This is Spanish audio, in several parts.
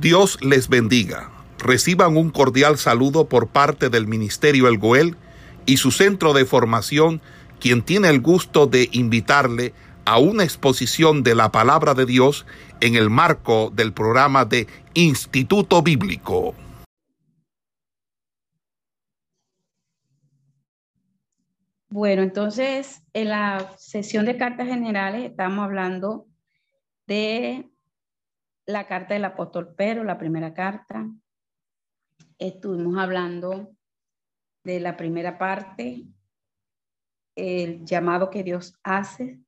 Dios les bendiga. Reciban un cordial saludo por parte del Ministerio El Goel y su centro de formación, quien tiene el gusto de invitarle a una exposición de la palabra de Dios en el marco del programa de Instituto Bíblico. Bueno, entonces en la sesión de cartas generales estamos hablando de la carta del apóstol Pedro, la primera carta. Estuvimos hablando de la primera parte, el llamado que Dios hace.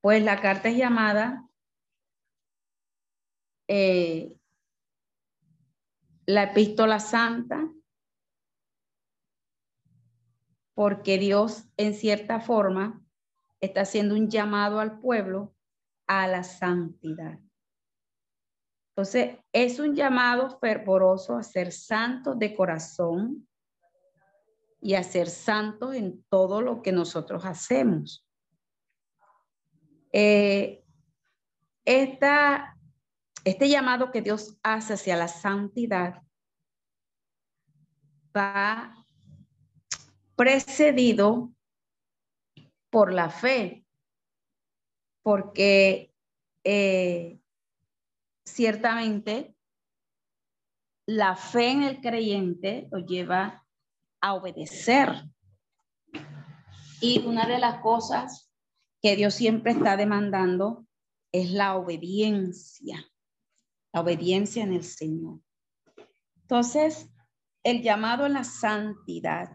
Pues la carta es llamada eh, la epístola santa, porque Dios en cierta forma está haciendo un llamado al pueblo a la santidad. Entonces, es un llamado fervoroso a ser santos de corazón y a ser santos en todo lo que nosotros hacemos. Eh, este llamado que Dios hace hacia la santidad va precedido por la fe, porque eh, ciertamente la fe en el creyente lo lleva a obedecer. Y una de las cosas que Dios siempre está demandando es la obediencia, la obediencia en el Señor. Entonces, el llamado a la santidad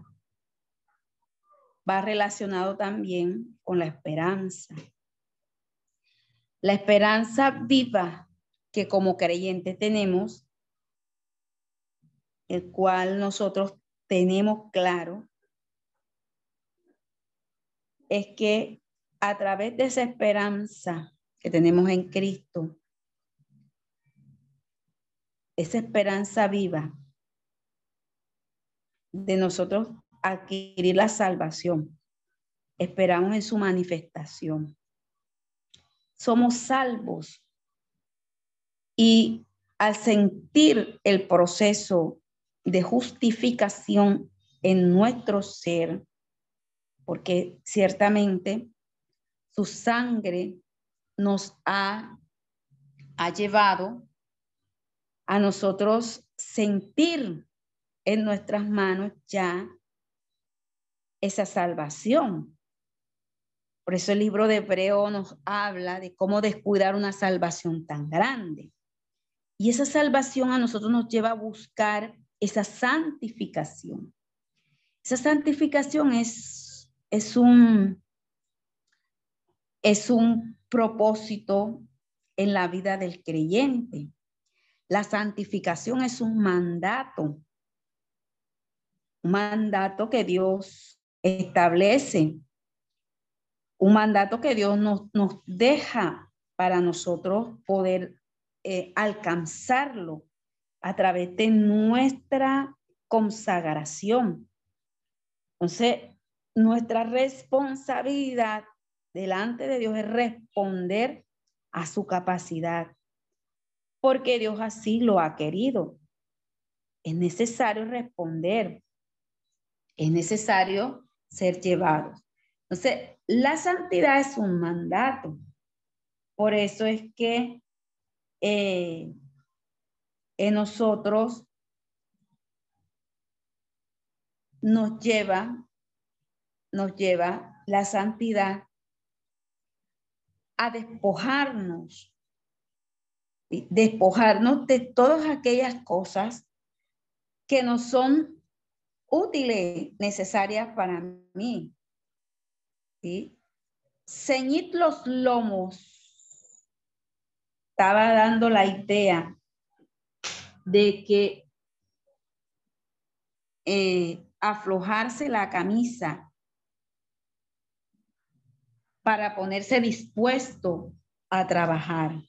va relacionado también con la esperanza. La esperanza viva que como creyentes tenemos, el cual nosotros tenemos claro, es que a través de esa esperanza que tenemos en Cristo, esa esperanza viva de nosotros adquirir la salvación, esperamos en su manifestación. Somos salvos y al sentir el proceso de justificación en nuestro ser, porque ciertamente su sangre nos ha, ha llevado a nosotros sentir en nuestras manos ya esa salvación. Por eso el libro de Hebreo nos habla de cómo descuidar una salvación tan grande. Y esa salvación a nosotros nos lleva a buscar esa santificación. Esa santificación es, es, un, es un propósito en la vida del creyente. La santificación es un mandato, un mandato que Dios establece, un mandato que Dios nos, nos deja para nosotros poder eh, alcanzarlo a través de nuestra consagración. Entonces, nuestra responsabilidad delante de Dios es responder a su capacidad, porque Dios así lo ha querido. Es necesario responder, es necesario ser llevado. Entonces, la santidad es un mandato. Por eso es que eh, en nosotros nos lleva, nos lleva la santidad a despojarnos, despojarnos de todas aquellas cosas que no son útiles, necesarias para mí. ¿sí? Ceñid los lomos estaba dando la idea de que eh, aflojarse la camisa para ponerse dispuesto a trabajar.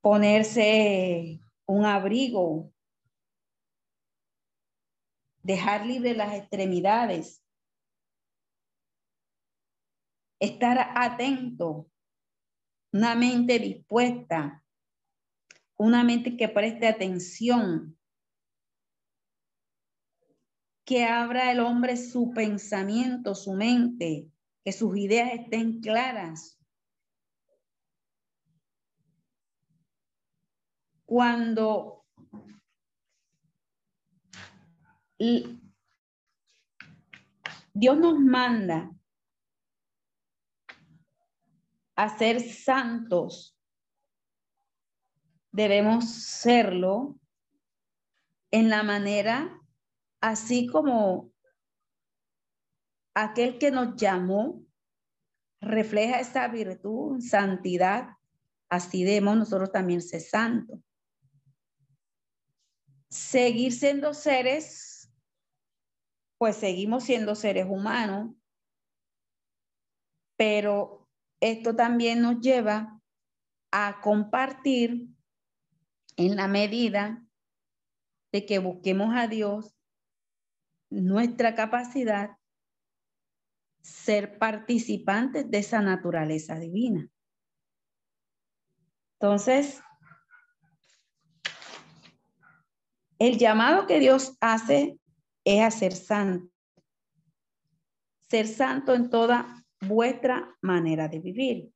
Ponerse un abrigo, dejar libre las extremidades, estar atento una mente dispuesta, una mente que preste atención, que abra el hombre su pensamiento, su mente, que sus ideas estén claras. Cuando Dios nos manda a ser santos, debemos serlo en la manera así como aquel que nos llamó refleja esa virtud, santidad, así debemos nosotros también ser santos. Seguir siendo seres, pues seguimos siendo seres humanos, pero esto también nos lleva a compartir en la medida de que busquemos a Dios nuestra capacidad ser participantes de esa naturaleza divina. Entonces, el llamado que Dios hace es a ser santo. Ser santo en toda vuestra manera de vivir.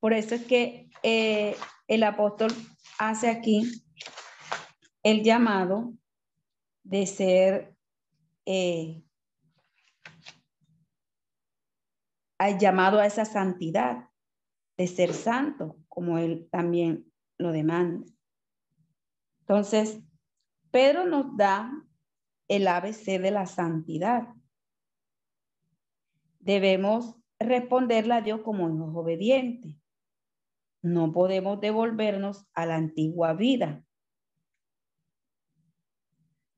Por eso es que eh, el apóstol hace aquí el llamado de ser eh, hay llamado a esa santidad de ser santo, como él también lo demanda. Entonces, Pedro nos da el ABC de la santidad. Debemos responderle a Dios como hijos obedientes. No podemos devolvernos a la antigua vida.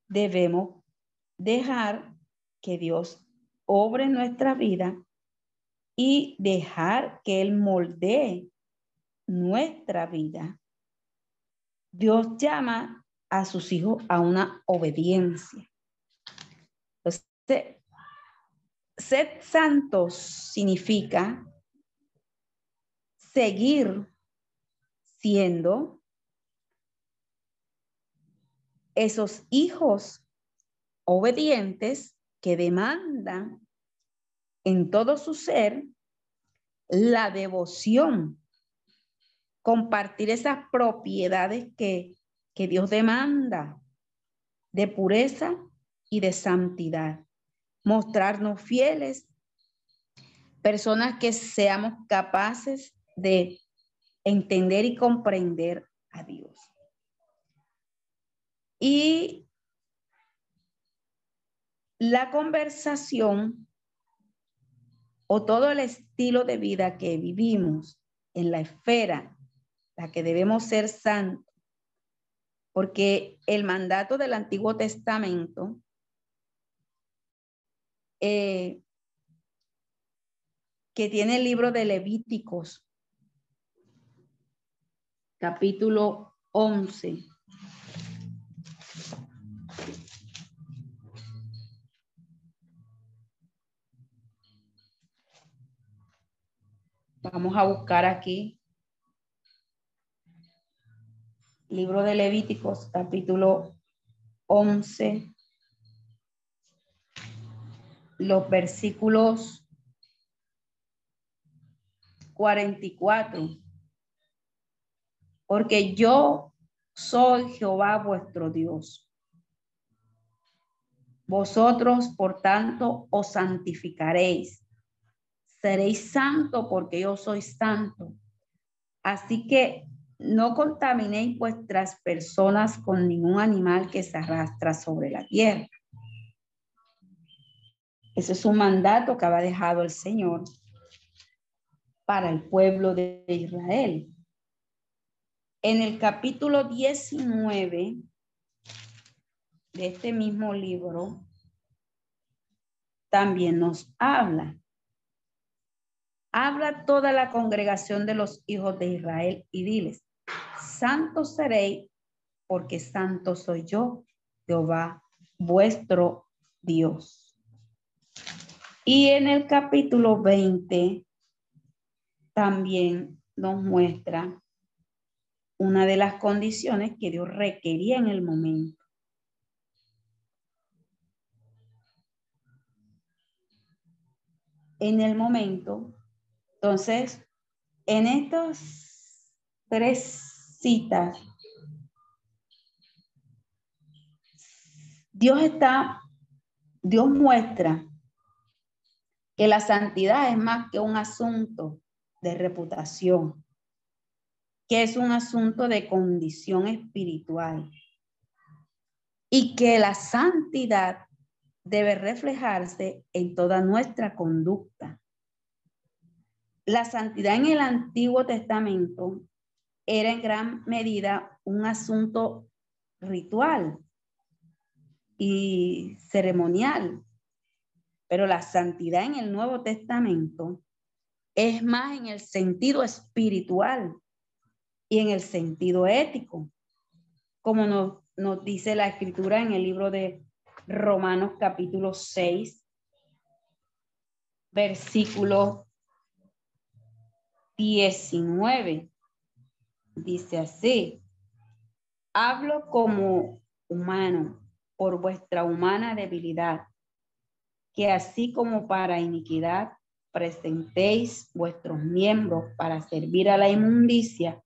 Debemos dejar que Dios obre nuestra vida y dejar que Él moldee nuestra vida. Dios llama a sus hijos a una obediencia. Entonces, ser santos significa seguir siendo esos hijos obedientes que demandan en todo su ser la devoción, compartir esas propiedades que, que Dios demanda de pureza y de santidad, mostrarnos fieles, personas que seamos capaces de entender y comprender a Dios. Y la conversación o todo el estilo de vida que vivimos en la esfera, la que debemos ser santos, porque el mandato del Antiguo Testamento eh, que tiene el libro de Levíticos, capítulo 11. Vamos a buscar aquí. Libro de Levíticos, capítulo 11. Los versículos 44. Porque yo soy Jehová vuestro Dios. Vosotros, por tanto, os santificaréis seréis santo porque yo soy santo. Así que no contaminéis vuestras personas con ningún animal que se arrastra sobre la tierra. Ese es un mandato que había dejado el Señor para el pueblo de Israel. En el capítulo 19 de este mismo libro, también nos habla Habla toda la congregación de los hijos de Israel y diles, santos seréis porque santo soy yo, Jehová, vuestro Dios. Y en el capítulo 20 también nos muestra una de las condiciones que Dios requería en el momento. En el momento, entonces, en estas tres citas, Dios está, Dios muestra que la santidad es más que un asunto de reputación, que es un asunto de condición espiritual y que la santidad debe reflejarse en toda nuestra conducta. La santidad en el Antiguo Testamento era en gran medida un asunto ritual y ceremonial, pero la santidad en el Nuevo Testamento es más en el sentido espiritual y en el sentido ético, como nos, nos dice la escritura en el libro de Romanos capítulo 6, versículo 19. Dice así, hablo como humano por vuestra humana debilidad, que así como para iniquidad presentéis vuestros miembros para servir a la inmundicia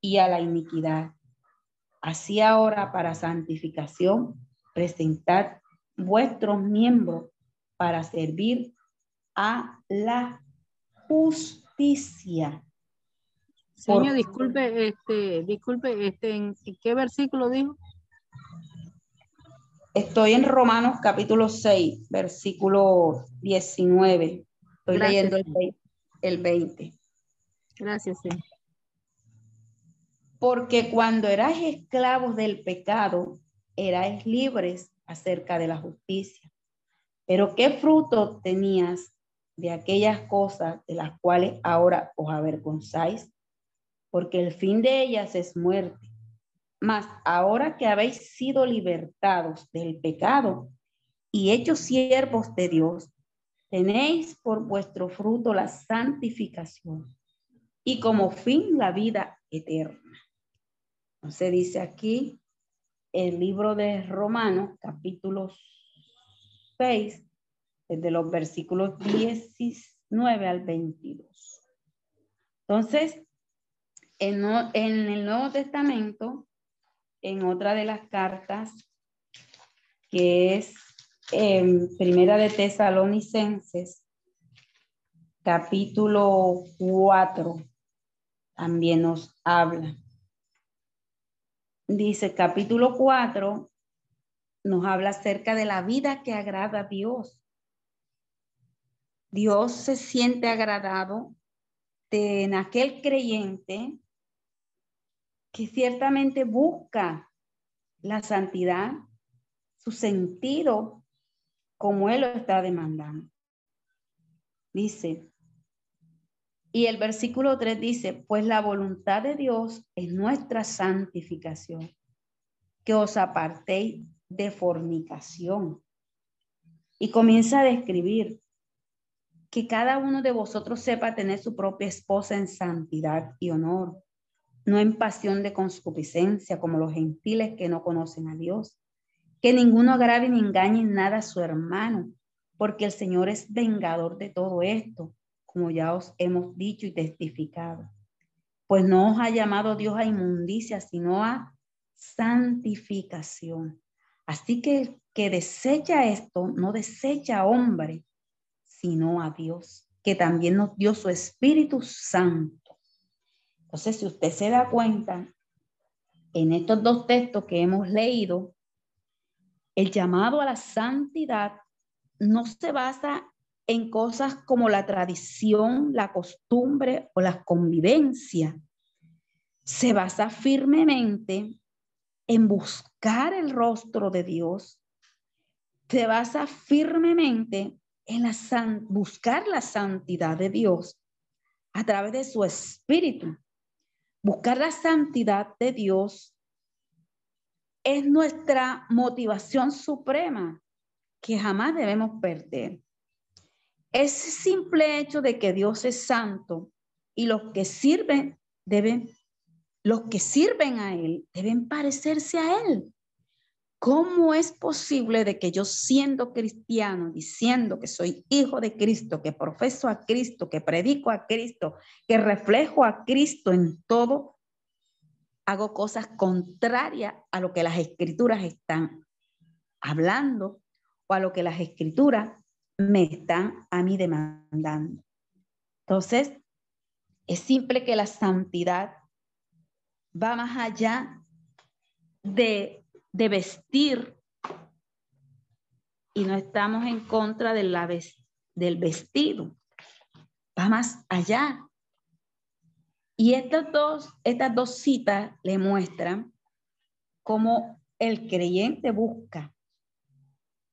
y a la iniquidad. Así ahora para santificación, presentad vuestros miembros para servir a la justicia. Señor, disculpe, este, disculpe, este, ¿en qué versículo dijo? Estoy en Romanos capítulo 6, versículo 19. Estoy leyendo el, 20. Gracias, señor. Porque cuando erais esclavos del pecado, erais libres acerca de la justicia. Pero ¿qué fruto tenías de aquellas cosas de las cuales ahora os avergonzáis? Porque el fin de ellas es muerte. Mas ahora que habéis sido libertados del pecado y hechos siervos de Dios, tenéis por vuestro fruto la santificación y como fin la vida eterna. Entonces dice aquí el libro de Romanos, capítulo 6, desde los versículos 19 al 22. Entonces, en, en el Nuevo Testamento, en otra de las cartas, que es en Primera de Tesalonicenses, capítulo 4, también nos habla. Dice capítulo 4, nos habla acerca de la vida que agrada a Dios. Dios se siente agradado en aquel creyente que ciertamente busca la santidad, su sentido como Él lo está demandando. Dice, y el versículo 3 dice, pues la voluntad de Dios es nuestra santificación, que os apartéis de fornicación. Y comienza a describir que cada uno de vosotros sepa tener su propia esposa en santidad y honor, no en pasión de concupiscencia como los gentiles que no conocen a Dios que ninguno agrave ni engañe en nada a su hermano, porque el Señor es vengador de todo esto, como ya os hemos dicho y testificado. Pues no os ha llamado Dios a inmundicia, sino a santificación. Así que el que desecha esto, no desecha a hombre, sino a Dios, que también nos dio su Espíritu Santo. Entonces, si usted se da cuenta, en estos dos textos que hemos leído, el llamado a la santidad no se basa en cosas como la tradición, la costumbre o la convivencia. Se basa firmemente en buscar el rostro de Dios. Se basa firmemente en la buscar la santidad de Dios a través de su espíritu. Buscar la santidad de Dios es nuestra motivación suprema que jamás debemos perder. Ese simple hecho de que Dios es santo y los que sirven deben, los que sirven a Él deben parecerse a Él. ¿Cómo es posible de que yo siendo cristiano, diciendo que soy hijo de Cristo, que profeso a Cristo, que predico a Cristo, que reflejo a Cristo en todo, hago cosas contrarias a lo que las escrituras están hablando o a lo que las escrituras me están a mí demandando? Entonces, es simple que la santidad va más allá de de vestir y no estamos en contra de la, del vestido. Va más allá. Y estas dos, estas dos citas le muestran cómo el creyente busca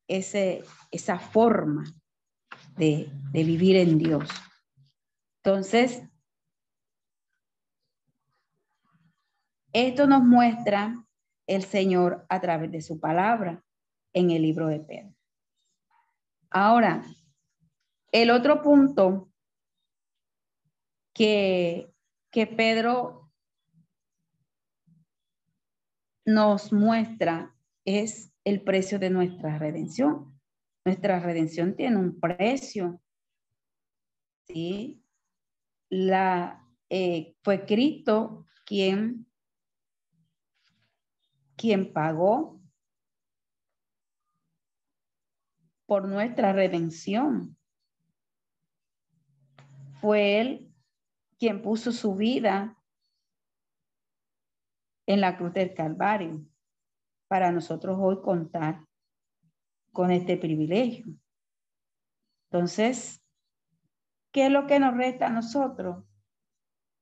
ese, esa forma de, de vivir en Dios. Entonces, esto nos muestra el Señor a través de su palabra en el libro de Pedro. Ahora, el otro punto que, que Pedro nos muestra es el precio de nuestra redención. Nuestra redención tiene un precio. ¿sí? La, eh, fue Cristo quien quien pagó por nuestra redención. Fue Él quien puso su vida en la cruz del Calvario para nosotros hoy contar con este privilegio. Entonces, ¿qué es lo que nos resta a nosotros?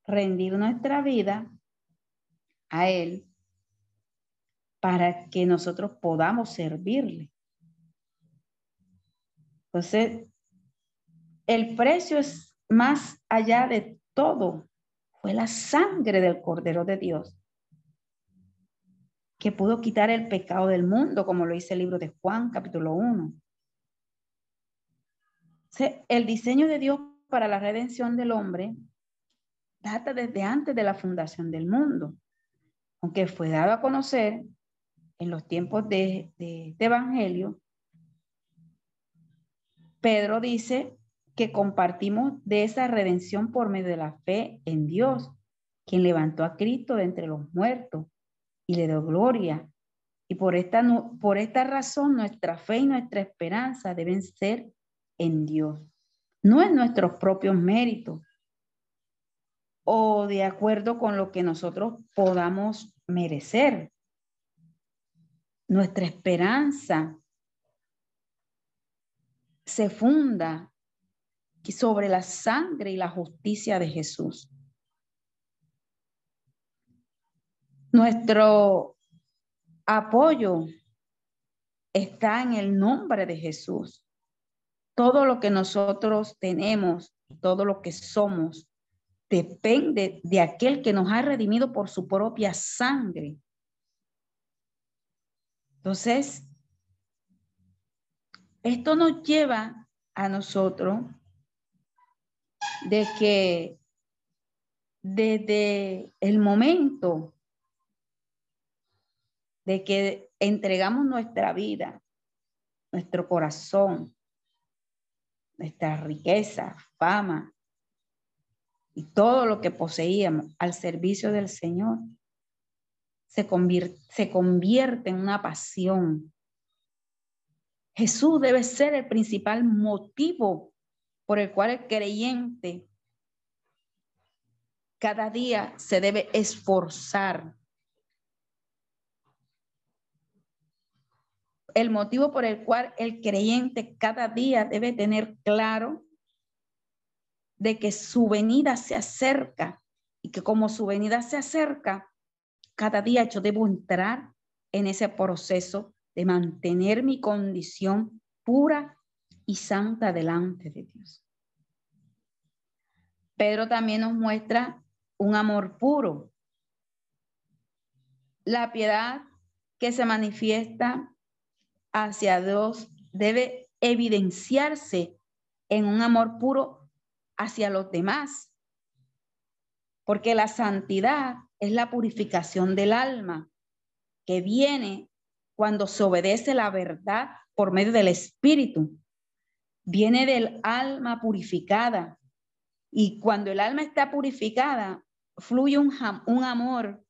Rendir nuestra vida a Él para que nosotros podamos servirle. Entonces, el precio es más allá de todo. Fue la sangre del Cordero de Dios que pudo quitar el pecado del mundo, como lo dice el libro de Juan, capítulo 1. El diseño de Dios para la redención del hombre data desde antes de la fundación del mundo, aunque fue dado a conocer en los tiempos de, este Evangelio, Pedro dice que compartimos de esa redención por medio de la fe en Dios, quien levantó a Cristo de entre los muertos y le dio gloria. Y por esta, por esta razón nuestra fe y nuestra esperanza deben ser en Dios, no en nuestros propios méritos o de acuerdo con lo que nosotros podamos merecer, nuestra esperanza se funda sobre la sangre y la justicia de Jesús. Nuestro apoyo está en el nombre de Jesús. Todo lo que nosotros tenemos, todo lo que somos, depende de aquel que nos ha redimido por su propia sangre entonces, esto nos lleva a nosotros de que desde el momento de que entregamos nuestra vida, nuestro corazón, nuestra riqueza, fama y todo lo que poseíamos al servicio del Señor, se convierte, en una pasión. Jesús debe ser el principal motivo por el cual el creyente cada día se debe esforzar. El motivo por el cual el creyente cada día debe tener claro de que su venida se acerca y que como su venida se acerca, cada día yo debo entrar en ese proceso de mantener mi condición pura y santa delante de Dios. Pedro también nos muestra un amor puro. La piedad que se manifiesta hacia Dios debe evidenciarse en un amor puro hacia los demás, porque la santidad es la purificación del alma que viene cuando se obedece la verdad por medio del Espíritu. Viene del alma purificada. Y cuando el alma está purificada, fluye un, amor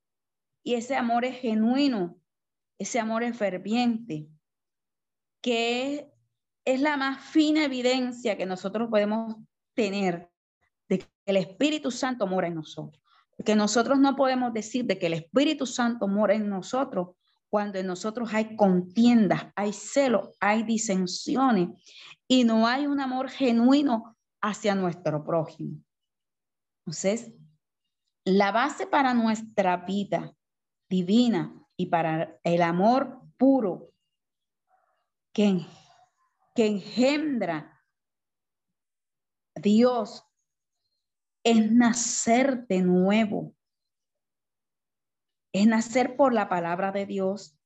y ese amor es genuino, ese amor es ferviente, que es la más fina evidencia que nosotros podemos tener de que el Espíritu Santo mora en nosotros. Porque nosotros no podemos decir de que el Espíritu Santo mora en nosotros cuando en nosotros hay contiendas, hay celos, hay disensiones y no hay un amor genuino hacia nuestro prójimo. Entonces, la base para nuestra vida divina y para el amor puro que, que engendra Dios es nacer de nuevo. Es nacer por la palabra de Dios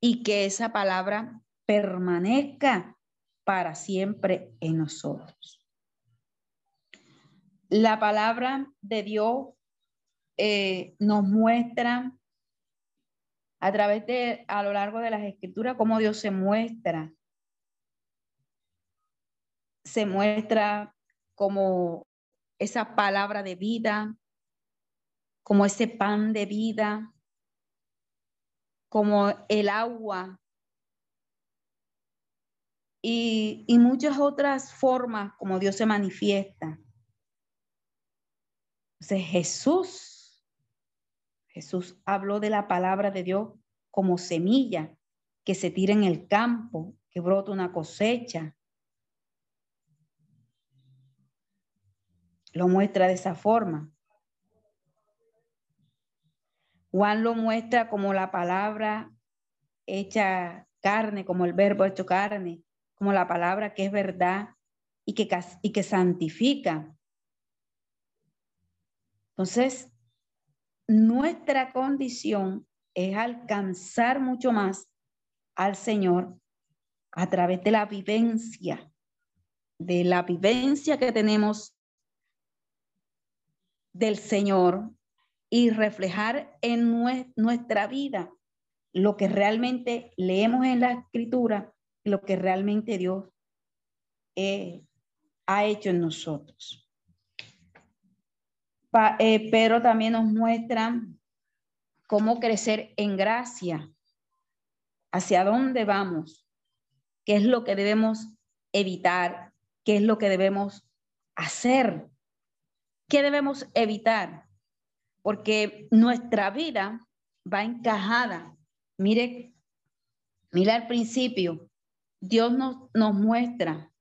y que esa palabra permanezca para siempre en nosotros. La palabra de Dios eh, nos muestra a través de, a lo largo de las escrituras, cómo Dios se muestra. Se muestra como esa palabra de vida, como ese pan de vida, como el agua y, y, muchas otras formas como Dios se manifiesta. Entonces Jesús, Jesús habló de la palabra de Dios como semilla que se tira en el campo, que brota una cosecha, lo muestra de esa forma. Juan lo muestra como la palabra hecha carne, como el verbo hecho carne, como la palabra que es verdad y que, y que santifica. Entonces, nuestra condición es alcanzar mucho más al Señor a través de la vivencia, de la vivencia que tenemos del Señor y reflejar en nuestra vida lo que realmente leemos en la escritura, lo que realmente Dios eh, ha hecho en nosotros. Eh, pero también nos muestra cómo crecer en gracia, hacia dónde vamos, qué es lo que debemos evitar, qué es lo que debemos hacer ¿Qué debemos evitar? Porque nuestra vida va encajada. Mire, mire al principio, Dios nos, muestra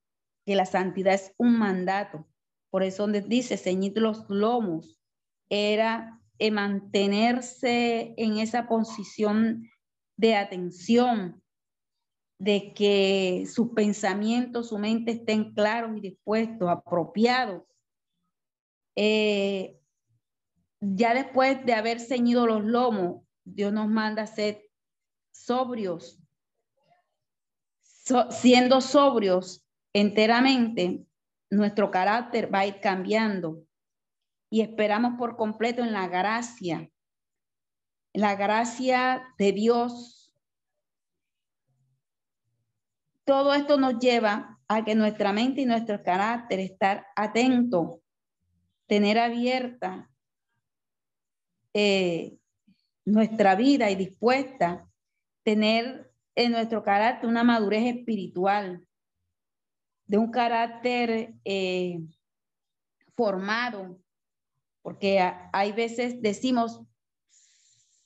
que la santidad es un mandato. Por eso donde dice ceñid los lomos, era mantenerse en esa posición de atención, de que sus pensamientos, su mente estén claros y dispuestos, apropiados eh, ya después de haber ceñido los lomos, Dios nos manda a ser sobrios. siendo sobrios enteramente, nuestro carácter va a ir cambiando y esperamos por completo en la gracia, la gracia de Dios. Todo esto nos lleva a que nuestra mente y nuestro carácter estar atentos tener abierta eh, nuestra vida y dispuesta, tener en nuestro carácter una madurez espiritual, de un carácter eh, formado, porque hay veces decimos,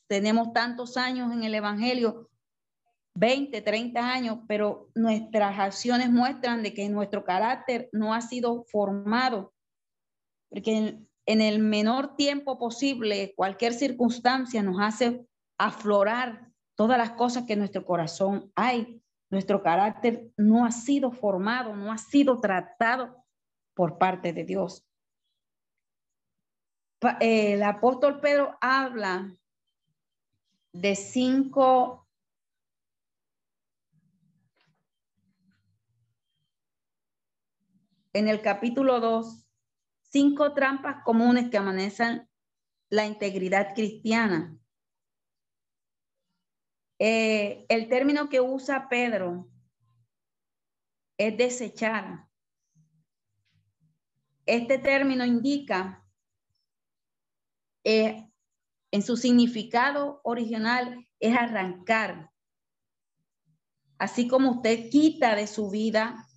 tenemos tantos años en el Evangelio, 20, 30 años, pero nuestras acciones muestran de que nuestro carácter no ha sido formado porque en, el menor tiempo posible, cualquier circunstancia nos hace aflorar todas las cosas que nuestro corazón hay. Nuestro carácter no ha sido formado, no ha sido tratado por parte de Dios. El apóstol Pedro habla de cinco en el capítulo 2 cinco trampas comunes que amenazan la integridad cristiana. Eh, el término que usa Pedro es desechar. Este término indica eh, en su significado original es arrancar. Así como usted quita de su vida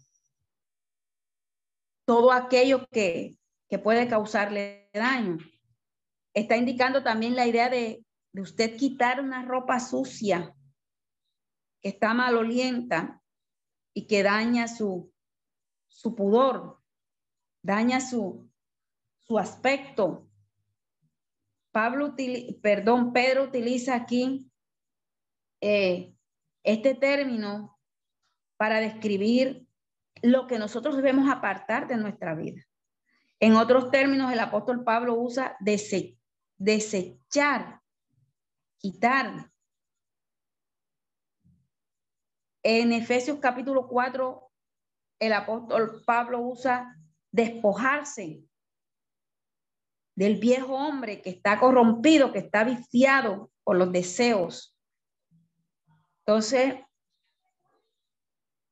todo aquello que, que puede causarle daño. Está indicando también la idea de, de usted quitar una ropa sucia que está malolienta y que daña su, su pudor, daña su, su aspecto. Pablo, perdón, Pedro utiliza aquí eh, este término para describir lo que nosotros debemos apartar de nuestra vida. En otros términos, el apóstol Pablo usa desechar, quitar, En Efesios capítulo 4, el apóstol Pablo usa despojarse del viejo hombre que está corrompido, que está viciado por los deseos. Entonces,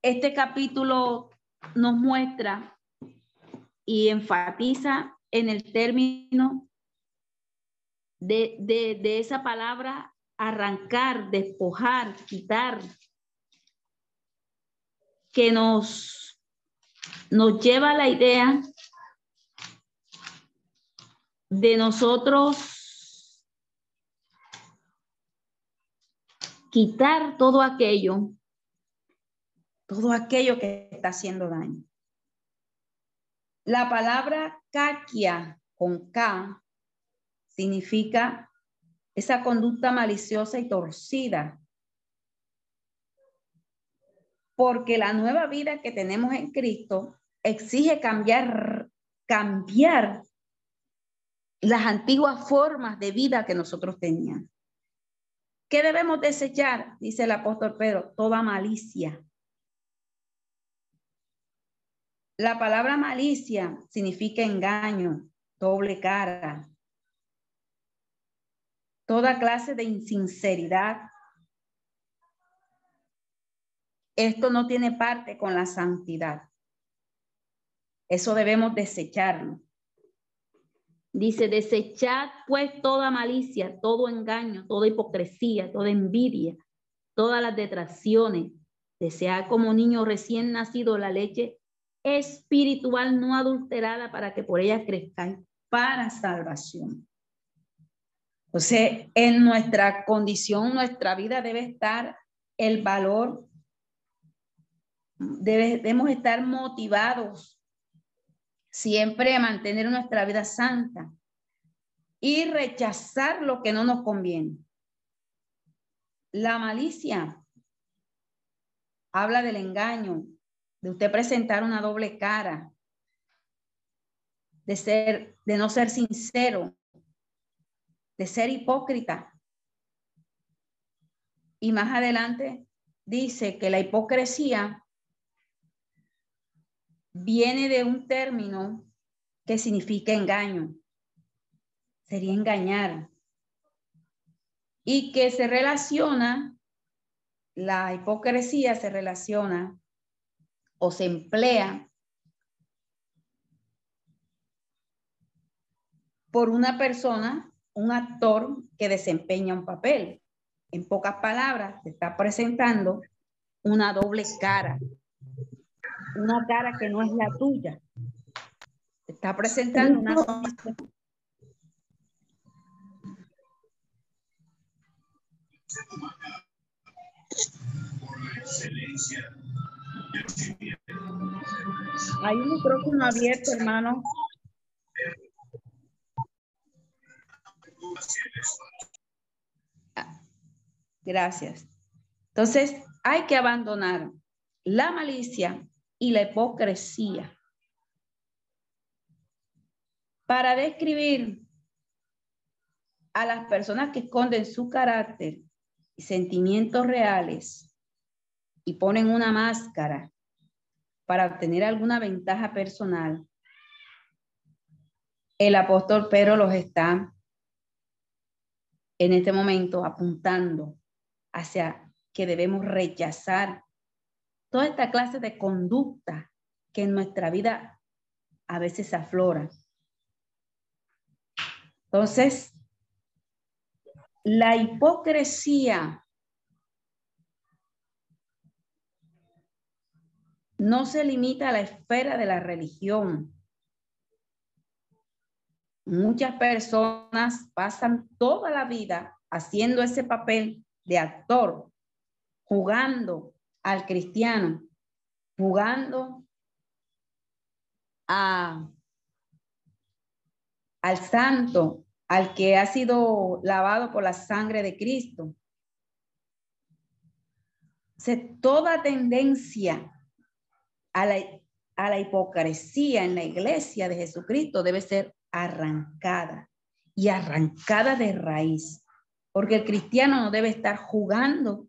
este capítulo nos muestra y enfatiza en el término de, de, esa palabra arrancar, despojar, quitar, que nos, nos lleva a la idea de nosotros quitar todo aquello, todo aquello que está haciendo daño. La palabra caquia con K significa esa conducta maliciosa y torcida porque la nueva vida que tenemos en Cristo exige cambiar, cambiar las antiguas formas de vida que nosotros teníamos. ¿Qué debemos desechar? Dice el apóstol Pedro, toda malicia. La palabra malicia significa engaño, doble cara, toda clase de insinceridad, esto no tiene parte con la santidad. Eso debemos desecharlo. Dice, desechad pues toda malicia, todo engaño, toda hipocresía, toda envidia, todas las detracciones. Desead como niño recién nacido la leche espiritual no adulterada para que por ella crezcáis para salvación. Sea, en nuestra condición, nuestra vida debe estar el valor debemos estar motivados siempre a mantener nuestra vida santa y rechazar lo que no nos conviene. La malicia habla del engaño, de usted presentar una doble cara, de ser, de no ser sincero, de ser hipócrita. Y más adelante dice que la hipocresía viene de un término que significa engaño. Sería engañar. Y que se relaciona, la hipocresía se relaciona o se emplea por una persona, un actor que desempeña un papel. En pocas palabras, se está presentando una doble cara una cara que no es la tuya. está presentando una Hay un micrófono abierto, hermano. Gracias. Entonces, hay que abandonar la malicia, y la hipocresía. Para describir a las personas que esconden su carácter y sentimientos reales y ponen una máscara para obtener alguna ventaja personal, el apóstol Pedro los está en este momento apuntando hacia que debemos rechazar toda esta clase de conducta que en nuestra vida a veces aflora. Entonces, la hipocresía no se limita a la esfera de la religión. Muchas personas pasan toda la vida haciendo ese papel de actor, jugando al cristiano, jugando a, al santo, al que ha sido lavado por la sangre de Cristo. toda tendencia a la, a la hipocresía en la iglesia de Jesucristo debe ser arrancada y arrancada de raíz, porque el cristiano no debe estar jugando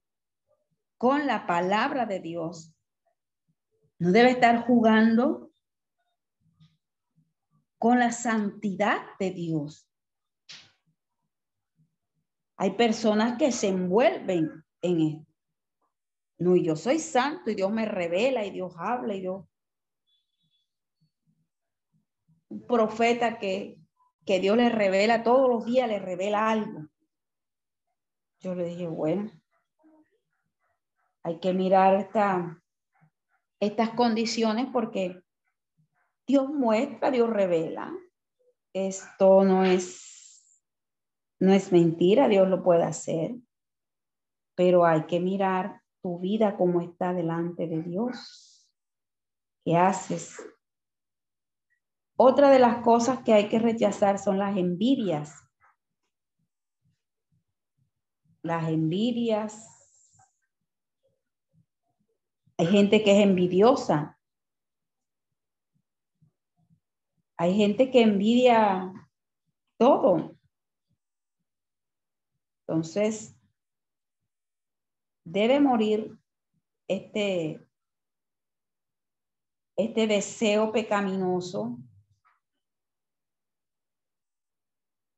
con la palabra de Dios. No debe estar jugando con la santidad de Dios. Hay personas que se envuelven en esto. No, yo soy santo y Dios me revela y Dios habla y Dios. Un profeta que, que Dios le revela todos los días, le revela algo. Yo le dije, bueno, hay que mirar esta, estas condiciones porque Dios muestra, Dios revela. Esto no es, no es mentira, Dios lo puede hacer, pero hay que mirar tu vida como está delante de Dios. ¿Qué haces? Otra de las cosas que hay que rechazar son las envidias. Las envidias. Hay gente que es envidiosa. Hay gente que envidia todo. Entonces, debe morir este, este deseo pecaminoso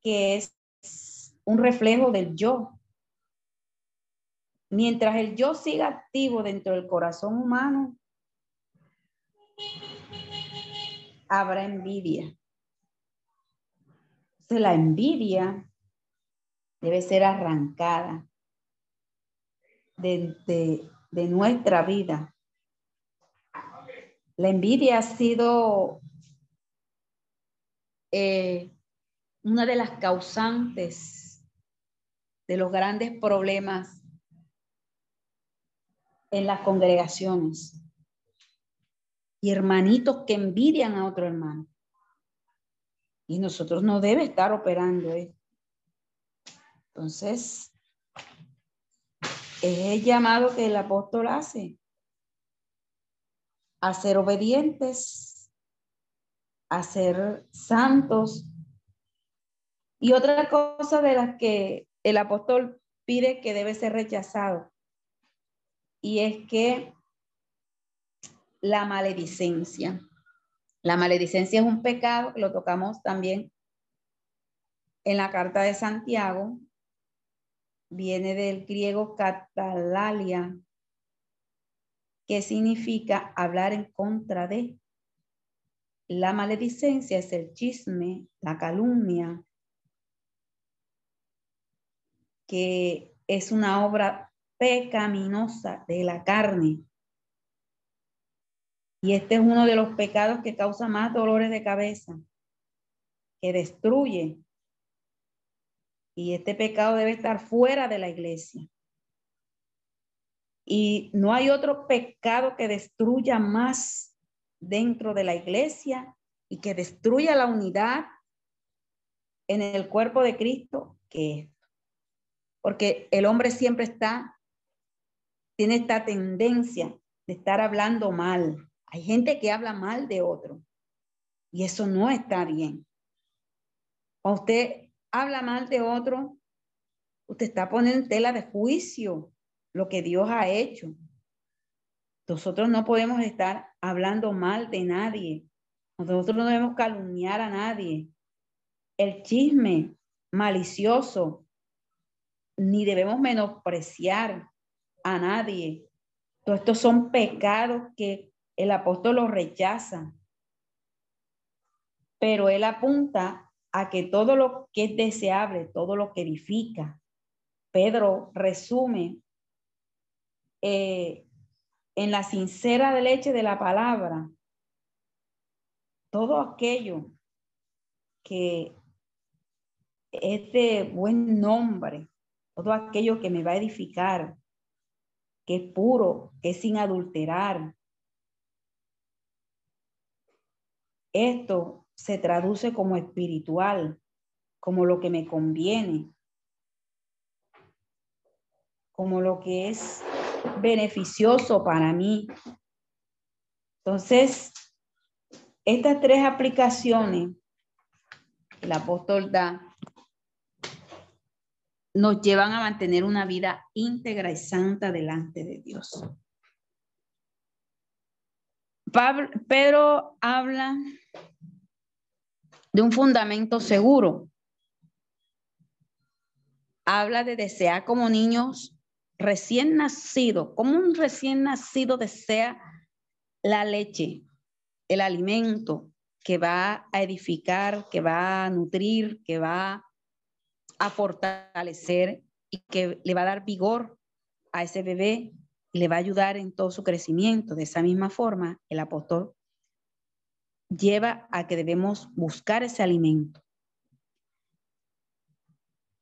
que es un reflejo del yo. Mientras el yo siga activo dentro del corazón humano, habrá envidia. Entonces la envidia debe ser arrancada de, nuestra vida. La envidia ha sido eh, una de las causantes de los grandes problemas en las congregaciones. Y hermanitos que envidian a otro hermano. Y nosotros no debe estar operando esto. Entonces, es el llamado que el apóstol hace a ser obedientes, a ser santos. Y otra cosa de las que el apóstol pide que debe ser rechazado, y es que la maledicencia. La maledicencia es un pecado lo tocamos también en la carta de Santiago, viene del griego catalalia, que significa hablar en contra de. La maledicencia es el chisme, la calumnia, que es una obra pecaminosa de la carne. Y este es uno de los pecados que causa más dolores de cabeza, que destruye y este pecado debe estar fuera de la iglesia. Y no hay otro pecado que destruya más dentro de la iglesia y que destruya la unidad en el cuerpo de Cristo que esto. Porque el hombre siempre está, tiene esta tendencia de estar hablando mal. Hay gente que habla mal de otro y eso no está bien. usted habla mal de otro, usted está poniendo en tela de juicio lo que Dios ha hecho. Nosotros no podemos estar hablando mal de nadie. Nosotros no debemos calumniar a nadie. el chisme malicioso, ni debemos menospreciar a nadie. Todos estos son pecados que el apóstol los rechaza. Pero él apunta a que todo lo que es deseable, todo lo que edifica, Pedro resume eh, en la sincera leche de la palabra todo aquello que es de buen nombre, todo aquello que me va a edificar, que es puro, que es sin adulterar. Esto se traduce como espiritual, como lo que me conviene, como lo que es beneficioso para mí. Entonces, estas tres aplicaciones el apóstol da nos llevan a mantener una vida íntegra y santa delante de Dios. Pedro habla de un fundamento seguro. Habla de desear como niños recién nacidos, como un recién nacido desea la leche, el alimento que va a edificar, que va a nutrir, que va a fortalecer y que le va a dar vigor a ese bebé y le va a ayudar en todo su crecimiento. De esa misma forma, el apóstol lleva a que debemos buscar ese alimento.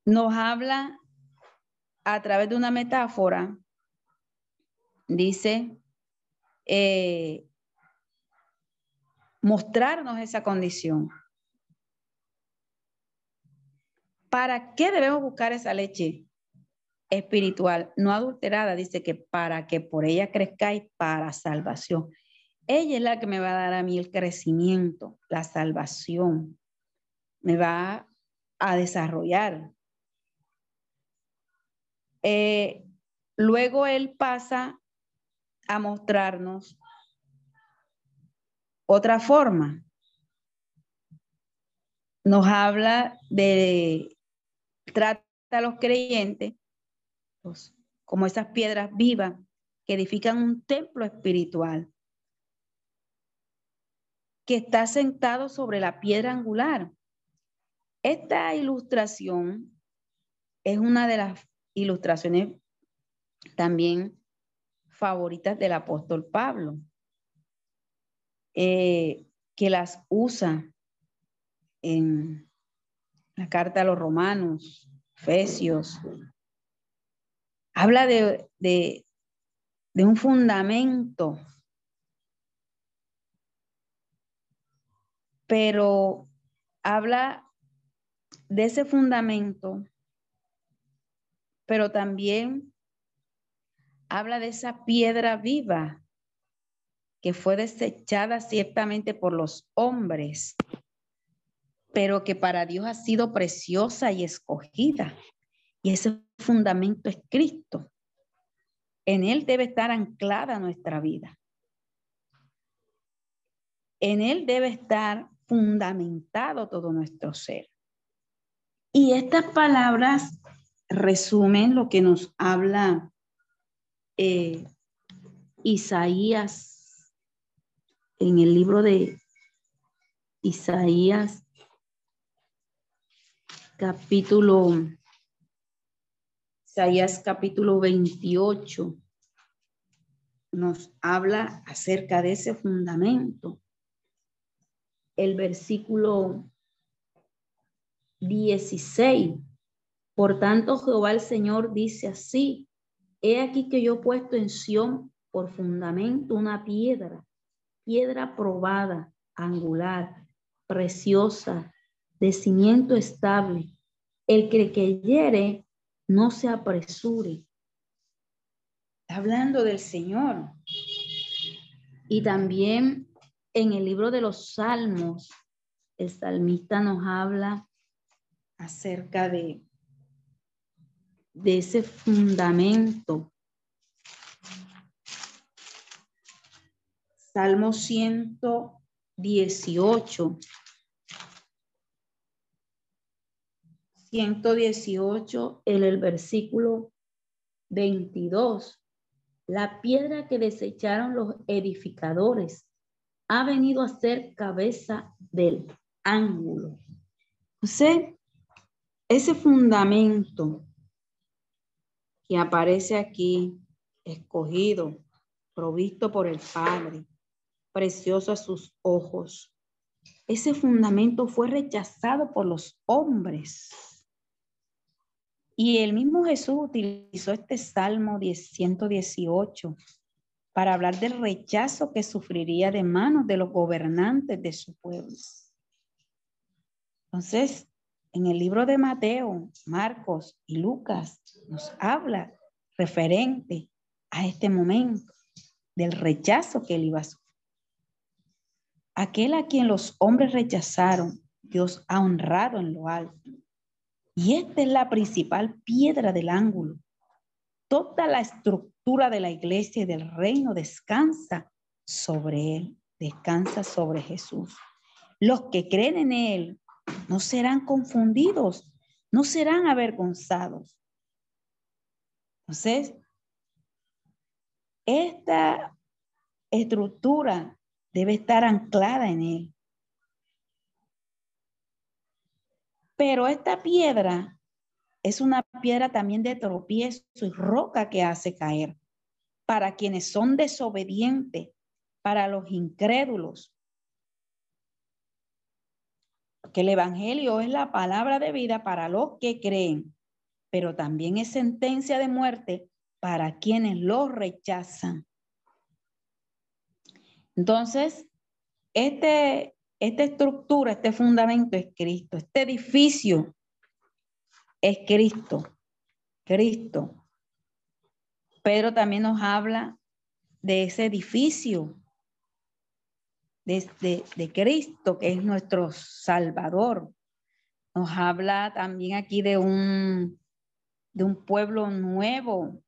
Nos habla a través de una metáfora, dice, eh, mostrarnos esa condición. ¿Para qué debemos buscar esa leche espiritual no adulterada? Dice que para que por ella crezcáis para salvación. Ella es la que me va a dar a mí el crecimiento, la salvación. Me va a desarrollar. Eh, luego él pasa a mostrarnos otra forma. Nos habla de, trata a los creyentes pues, como esas piedras vivas que edifican un templo espiritual que está sentado sobre la piedra angular. Esta ilustración es una de las ilustraciones también favoritas del apóstol Pablo. Eh, que las usa en la carta a los romanos, Efesios. Habla de, de, de un fundamento, pero habla de ese fundamento, pero también habla de esa piedra viva que fue desechada ciertamente por los hombres, pero que para Dios ha sido preciosa y escogida. Y ese fundamento es Cristo. En Él debe estar anclada nuestra vida. En Él debe estar fundamentado todo nuestro ser. Y estas palabras resumen lo que nos habla eh, Isaías en el libro de Isaías, capítulo, Isaías capítulo 28, nos habla acerca de ese fundamento. El versículo 16. Por tanto, Jehová el Señor dice así, he aquí que yo he puesto en Sión por fundamento una piedra piedra probada, angular, preciosa, de cimiento estable. El que creyere no se apresure. Hablando del Señor. Y también en el libro de los Salmos, el salmista nos habla acerca de, ese fundamento Salmo 118. 118, en el versículo 22. La piedra que desecharon los edificadores ha venido a ser cabeza del ángulo. Entonces, ese fundamento que aparece aquí, escogido, provisto por el Padre, precioso a sus ojos, ese fundamento fue rechazado por los hombres. Y el mismo Jesús utilizó este Salmo 118 para hablar del rechazo que sufriría de manos de los gobernantes de su pueblo. Entonces, en el libro de Mateo, Marcos y Lucas nos habla referente a este momento del rechazo que él iba a sufrir. Aquel a quien los hombres rechazaron, Dios ha honrado en lo alto. Y esta es la principal piedra del ángulo. Toda la estructura de la iglesia y del reino descansa sobre él, descansa sobre Jesús. Los que creen en él no serán confundidos, no serán avergonzados. Entonces, esta estructura debe estar anclada en él. Pero esta piedra es una piedra también de tropiezo y roca que hace caer para quienes son desobedientes, para los incrédulos. Que el Evangelio es la palabra de vida para los que creen, pero también es sentencia de muerte para quienes lo rechazan. Entonces, este, esta estructura, este fundamento es Cristo. Este edificio es Cristo. Cristo. Pedro también nos habla de ese edificio, de, de, Cristo, que es nuestro Salvador. Nos habla también aquí de un, de un pueblo nuevo.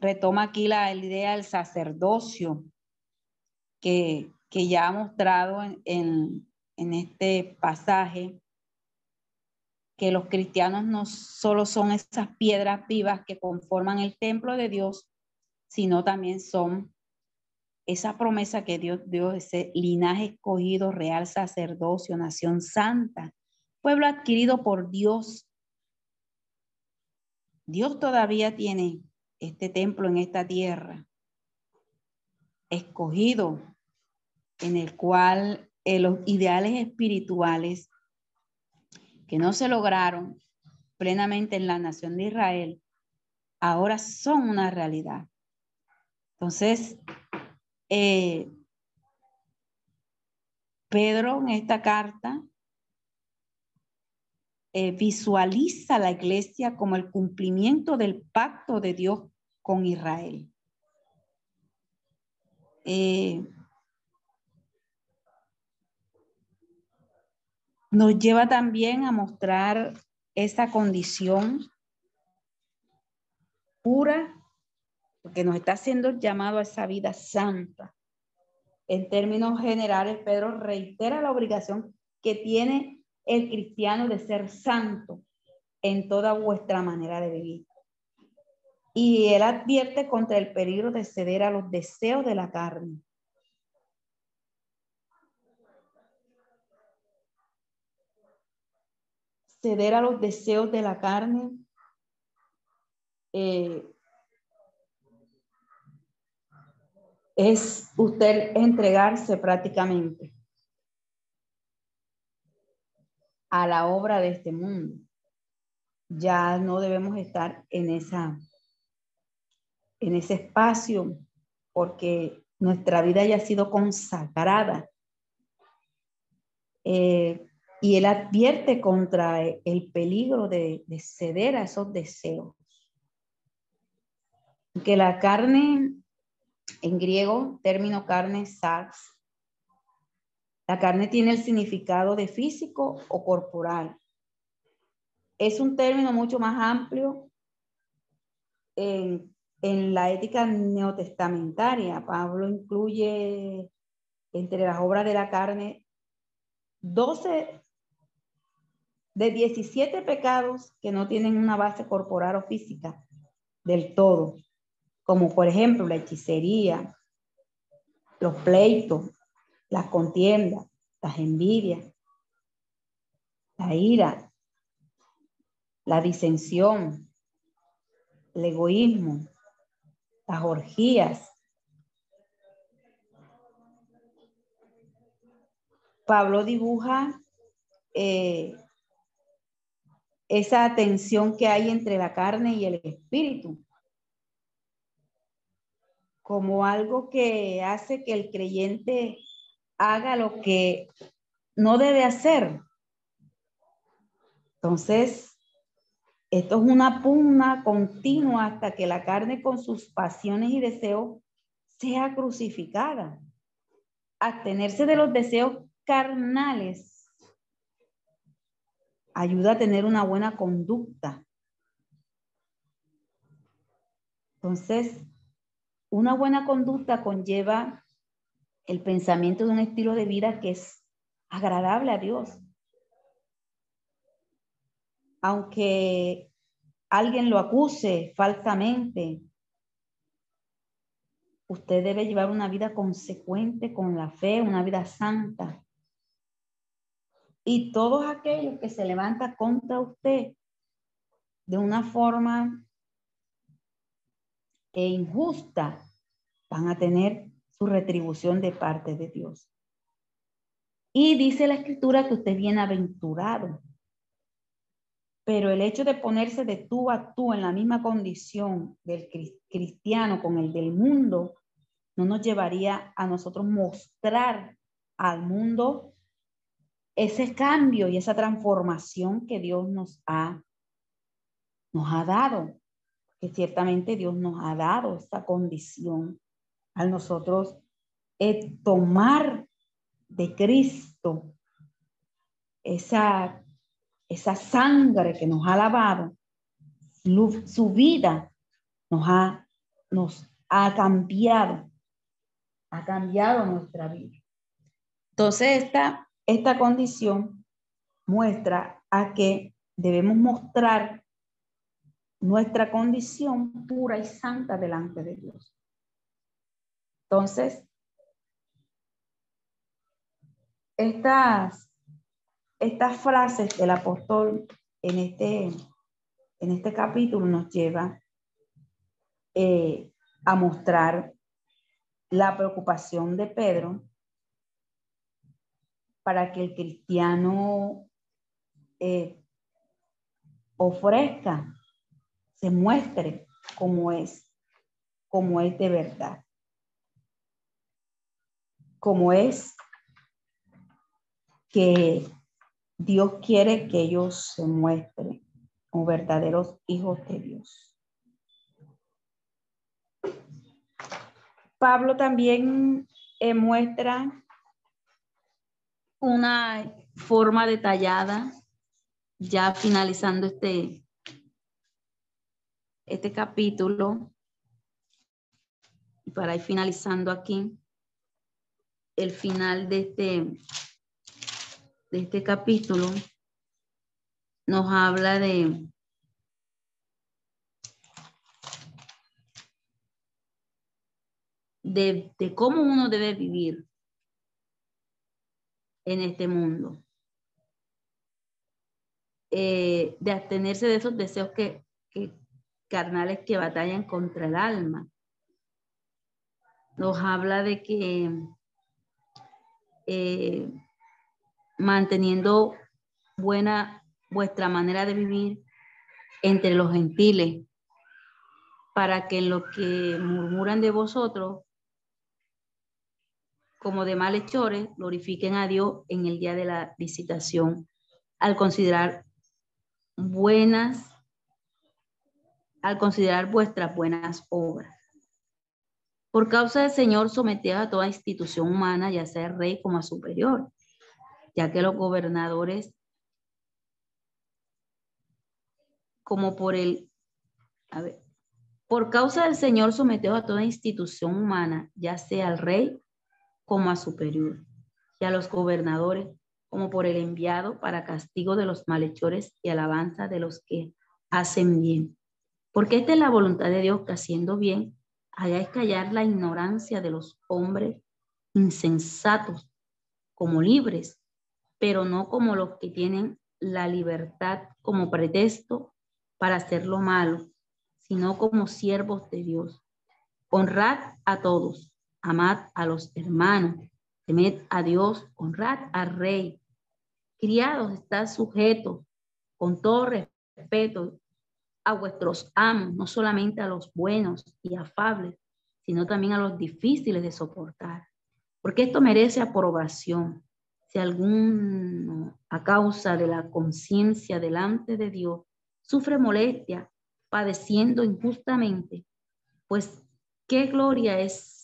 Retoma aquí la idea del sacerdocio, que, ya ha mostrado en, este pasaje que los cristianos no solo son esas piedras vivas que conforman el templo de Dios, sino también son esa promesa que Dios dio, ese linaje escogido, real sacerdocio, nación santa, pueblo adquirido por Dios. Dios todavía tiene este templo en esta tierra, escogido, en el cual eh, los ideales espirituales que no se lograron plenamente en la nación de Israel, ahora son una realidad. Entonces, eh, Pedro en esta carta eh, visualiza la iglesia como el cumplimiento del pacto de Dios con Israel. Eh, nos lleva también a mostrar esa condición pura, porque nos está haciendo llamado a esa vida santa. En términos generales, Pedro reitera la obligación que tiene el cristiano de ser santo en toda vuestra manera de vivir. Y él advierte contra el peligro de ceder a los deseos de la carne. Ceder a los deseos de la carne eh, es usted entregarse prácticamente a la obra de este mundo. Ya no debemos estar en esa en ese espacio porque nuestra vida ya ha sido consagrada. Eh, y él advierte contra el peligro de, ceder a esos deseos. Que la carne, en griego, término carne, sax, la carne tiene el significado de físico o corporal. Es un término mucho más amplio en en la ética neotestamentaria, Pablo incluye entre las obras de la carne 12, de 17 pecados que no tienen una base corporal o física del todo, como por ejemplo la hechicería, los pleitos, las contiendas, las envidias, la ira, la disensión, el egoísmo, las orgías. Pablo dibuja eh, esa tensión que hay entre la carne y el espíritu como algo que hace que el creyente haga lo que no debe hacer. Entonces, esto es una pugna continua hasta que la carne con sus pasiones y deseos sea crucificada. Abstenerse de los deseos carnales ayuda a tener una buena conducta. Entonces, una buena conducta conlleva el pensamiento de un estilo de vida que es agradable a Dios. Aunque alguien lo acuse falsamente, usted debe llevar una vida consecuente con la fe, una vida santa. Y todos aquellos que se levantan contra usted de una forma e injusta, van a tener su retribución de parte de Dios. Y dice la escritura que usted es bienaventurado. Pero el hecho de ponerse de tú a tú en la misma condición del cristiano con el del mundo, no nos llevaría a nosotros mostrar al mundo ese cambio y esa transformación que Dios nos ha, nos ha dado que ciertamente Dios nos ha dado esta condición a nosotros es tomar de Cristo esa, esa sangre que nos ha lavado, su vida nos ha, nos ha cambiado, ha cambiado nuestra vida. Entonces, esta, esta condición muestra a que debemos mostrar nuestra condición pura y santa delante de Dios. Entonces, estas, estas frases del apóstol en este, en este capítulo nos lleva eh, a mostrar la preocupación de Pedro para que el cristiano eh, ofrezca se muestre como es, como es de verdad. Como es que Dios quiere que ellos se muestren como verdaderos hijos de Dios. Pablo también eh, muestra una forma detallada, ya finalizando este, este capítulo, y para ir finalizando aquí, el final de este, de este capítulo nos habla de, de, de cómo uno debe vivir en este mundo. Eh, de abstenerse de esos deseos que, carnales que batallan contra el alma. Nos habla de que eh, manteniendo buena vuestra manera de vivir entre los gentiles, para que lo que murmuran de vosotros, como de malhechores, glorifiquen a Dios en el día de la visitación, al considerar buenas al considerar vuestras buenas obras. Por causa del Señor, someted a toda institución humana, ya sea rey como a superior, ya que los gobernadores, como por el, a ver, por causa del Señor, sometió a toda institución humana, ya sea al rey como a superior, y a los gobernadores, como por el enviado para castigo de los malhechores y alabanza de los que hacen bien. Porque esta es la voluntad de Dios que haciendo bien hagáis callar la ignorancia de los hombres insensatos como libres, pero no como los que tienen la libertad como pretexto para hacer lo malo, sino como siervos de Dios. Honrad a todos, amad a los hermanos, temed a Dios, honrad al rey, Criados, está sujetos con todo respeto a vuestros amos, no solamente a los buenos y afables, sino también a los difíciles de soportar. Porque esto merece aprobación. Si alguno, a causa de la conciencia delante de Dios, sufre molestia, padeciendo injustamente, pues qué gloria es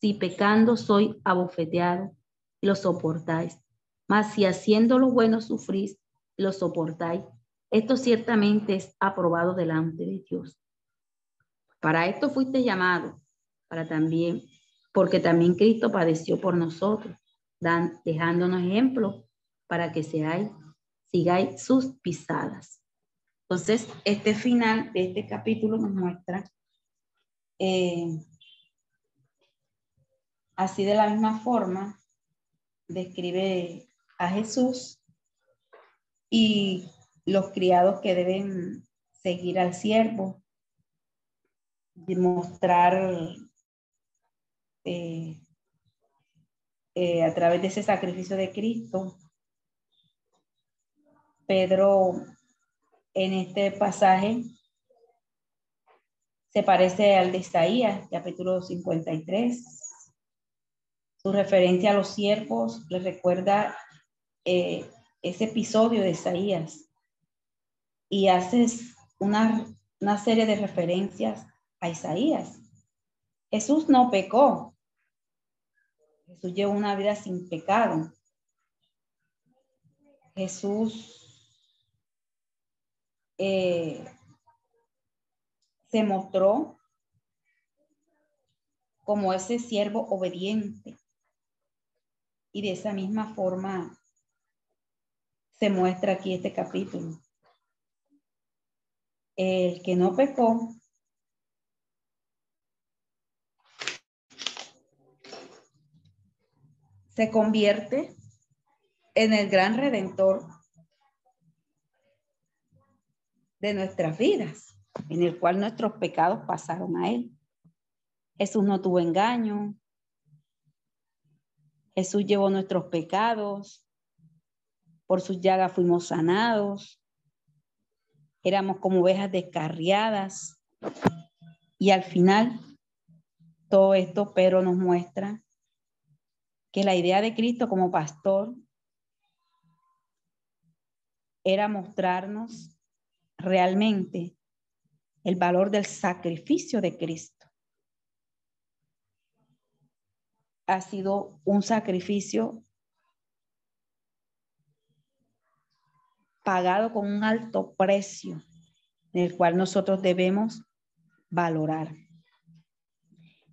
si pecando soy abofeteado lo soportáis. Mas si haciendo lo bueno sufrís, lo soportáis, esto ciertamente es aprobado delante de Dios. Para esto fuiste llamado, para también, porque también Cristo padeció por nosotros, dan, dejándonos ejemplo para que seáis, sigáis sus pisadas. Entonces, este final de este capítulo nos muestra eh, así de la misma forma, describe a Jesús y los criados que deben seguir al siervo, demostrar eh, eh, a través de ese sacrificio de Cristo. Pedro en este pasaje se parece al de Isaías, capítulo 53. Su referencia a los siervos le recuerda eh, ese episodio de Isaías y haces una, una serie de referencias a Isaías. Jesús no pecó. Jesús llevó una vida sin pecado. Jesús eh, se mostró como ese siervo obediente. Y de esa misma forma se muestra aquí este capítulo. El que no pecó se convierte en el gran redentor de nuestras vidas, en el cual nuestros pecados pasaron a Él. Jesús no tuvo engaño. Jesús llevó nuestros pecados por sus llagas fuimos sanados, éramos como ovejas descarriadas y al final todo esto, pero nos muestra que la idea de Cristo como pastor era mostrarnos realmente el valor del sacrificio de Cristo. Ha sido un sacrificio pagado con un alto precio, el cual nosotros debemos valorar.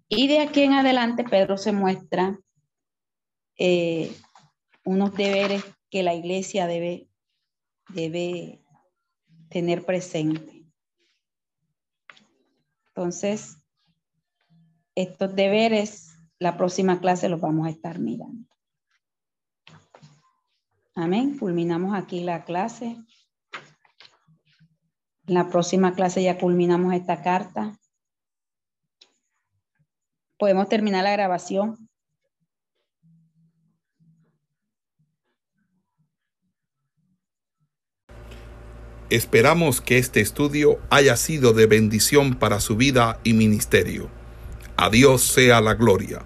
Y de aquí en adelante Pedro se muestra eh, unos deberes que la iglesia debe, debe tener presente. Entonces, estos deberes, la próxima clase los vamos a estar mirando. Amén. Culminamos aquí la clase. En la próxima clase ya culminamos esta carta. Podemos terminar la grabación. Esperamos que este estudio haya sido de bendición para su vida y ministerio. A Dios sea la gloria.